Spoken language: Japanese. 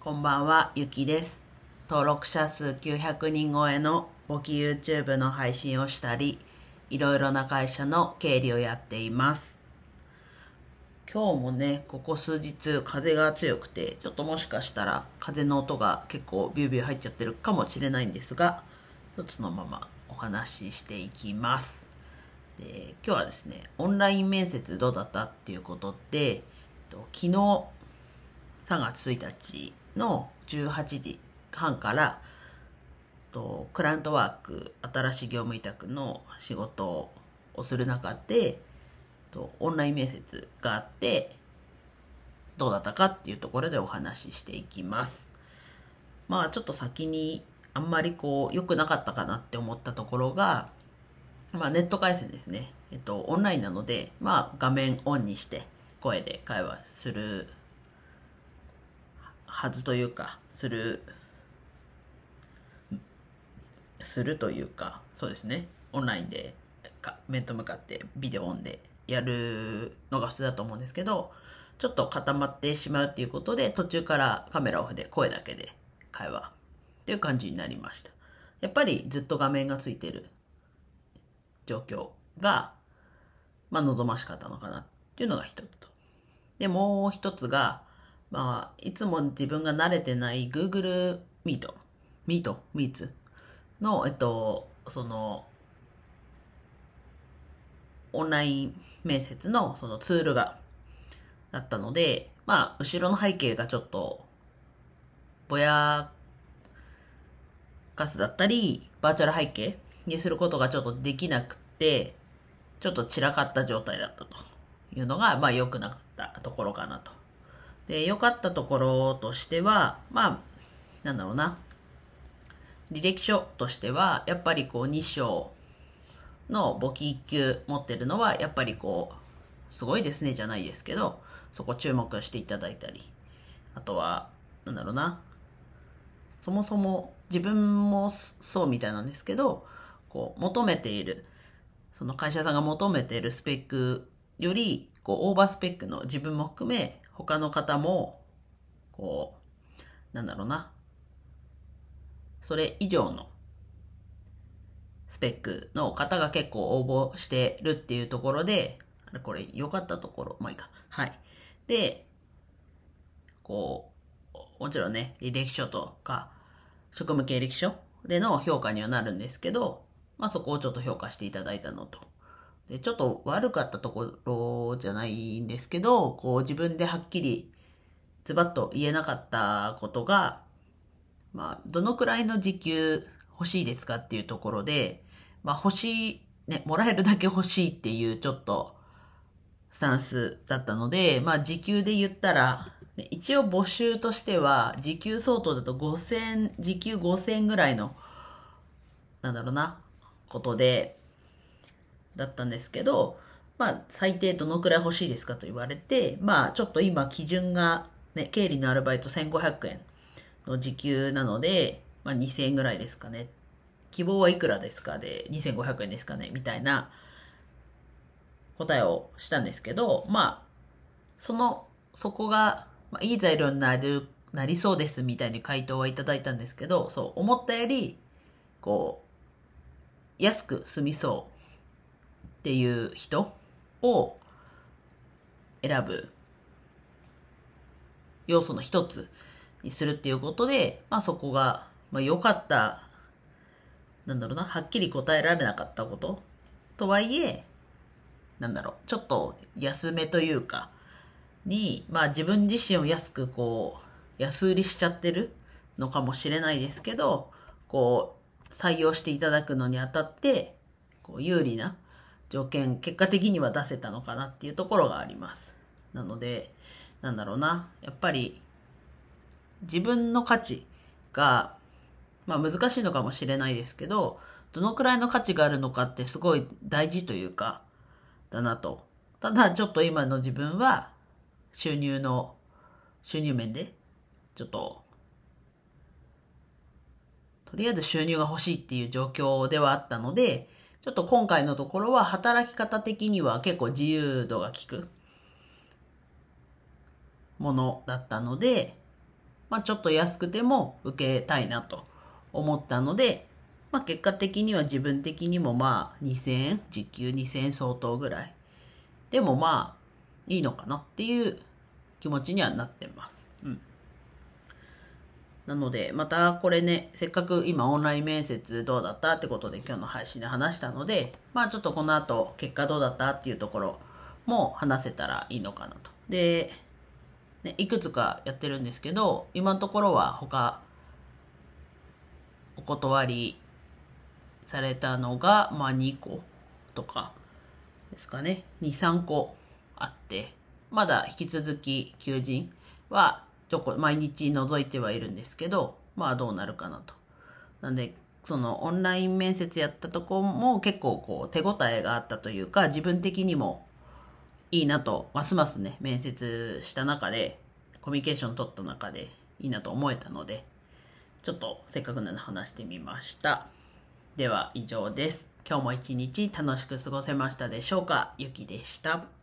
こんばんは、ゆきです。登録者数900人超えの簿記 YouTube の配信をしたり、いろいろな会社の経理をやっています。今日もね、ここ数日風が強くて、ちょっともしかしたら風の音が結構ビュービュー入っちゃってるかもしれないんですが、ちょっとそのままお話ししていきます。で今日はですね、オンライン面接どうだったっていうことで、えっと昨日3月1日の18時半からとクライアントワーク新しい業務委託の仕事をする中でとオンライン面接があってどうだったかっていうところでお話ししていきます。まあちょっと先にあんまりこう良くなかったかなって思ったところがまあネット回線ですね。えっとオンラインなのでまあ画面オンにして声で会話するはずというか、する、するというか、そうですね。オンラインで、か面と向かってビデオオンでやるのが普通だと思うんですけど、ちょっと固まってしまうっていうことで、途中からカメラオフで声だけで会話っていう感じになりました。やっぱりずっと画面がついてる状況が、まあ望ましかったのかなっていうのが一つと。で、もう一つが、まあ、いつも自分が慣れてない Google Meet、Meet、Meets の、えっと、その、オンライン面接のそのツールが、だったので、まあ、後ろの背景がちょっと、ぼやかすだったり、バーチャル背景にすることがちょっとできなくて、ちょっと散らかった状態だったというのが、まあ良くなかったところかなと。で、良かったところとしては、まあ、なんだろうな。履歴書としては、やっぱりこう2章の簿記1級持ってるのは、やっぱりこう、すごいですねじゃないですけど、そこ注目していただいたり。あとは、なんだろうな。そもそも自分もそうみたいなんですけど、こう、求めている、その会社さんが求めているスペックより、こう、オーバースペックの自分も含め、他の方も、こう、なんだろうな。それ以上のスペックの方が結構応募してるっていうところで、これ良かったところ、まあいいか。はい。で、こう、もちろんね、履歴書とか、職務経歴書での評価にはなるんですけど、まあそこをちょっと評価していただいたのと。で、ちょっと悪かったところじゃないんですけど、こう自分ではっきりズバッと言えなかったことが、まあ、どのくらいの時給欲しいですかっていうところで、まあ欲しい、ね、もらえるだけ欲しいっていうちょっとスタンスだったので、まあ時給で言ったら、一応募集としては時給相当だと5000、時給5000ぐらいの、なんだろうな、ことで、だったんですけど、まあ、最低どのくらい欲しいですかと言われて、まあ、ちょっと今基準が、ね、経理のアルバイト1500円の時給なので、まあ、2000円ぐらいですかね。希望はいくらですかで、2500円ですかねみたいな答えをしたんですけど、まあ、その、そこが、まあ、いい材料になる、なりそうですみたいに回答はいただいたんですけど、そう、思ったより、こう、安く済みそうっていう人を選ぶ要素の一つにするっていうことで、まあそこが、まあ良かった、なんだろうな、はっきり答えられなかったこととはいえ、なんだろう、ちょっと安めというか、に、まあ自分自身を安くこう、安売りしちゃってるのかもしれないですけど、こう、採用していただくのにあたって、こう有利な条件、結果的には出せたのかなっていうところがあります。なので、なんだろうな、やっぱり、自分の価値が、まあ難しいのかもしれないですけど、どのくらいの価値があるのかってすごい大事というか、だなと。ただちょっと今の自分は、収入の、収入面で、ちょっと、とりあえず収入が欲しいっていう状況ではあったので、ちょっと今回のところは働き方的には結構自由度が効くものだったので、まあちょっと安くても受けたいなと思ったので、まあ結果的には自分的にもまあ2000円、時給2000円相当ぐらい。でもまあいいのかなっていう気持ちにはなってます。なので、またこれね、せっかく今オンライン面接どうだったってことで今日の配信で話したので、まあちょっとこの後結果どうだったっていうところも話せたらいいのかなと。で、ね、いくつかやってるんですけど、今のところは他、お断りされたのが、まあ2個とかですかね。2、3個あって、まだ引き続き求人はちょこ、毎日覗いてはいるんですけど、まあどうなるかなと。なんで、そのオンライン面接やったとこも結構こう手応えがあったというか、自分的にもいいなと、ますますね、面接した中で、コミュニケーション取った中でいいなと思えたので、ちょっとせっかくなので話してみました。では以上です。今日も一日楽しく過ごせましたでしょうか？ゆきでした。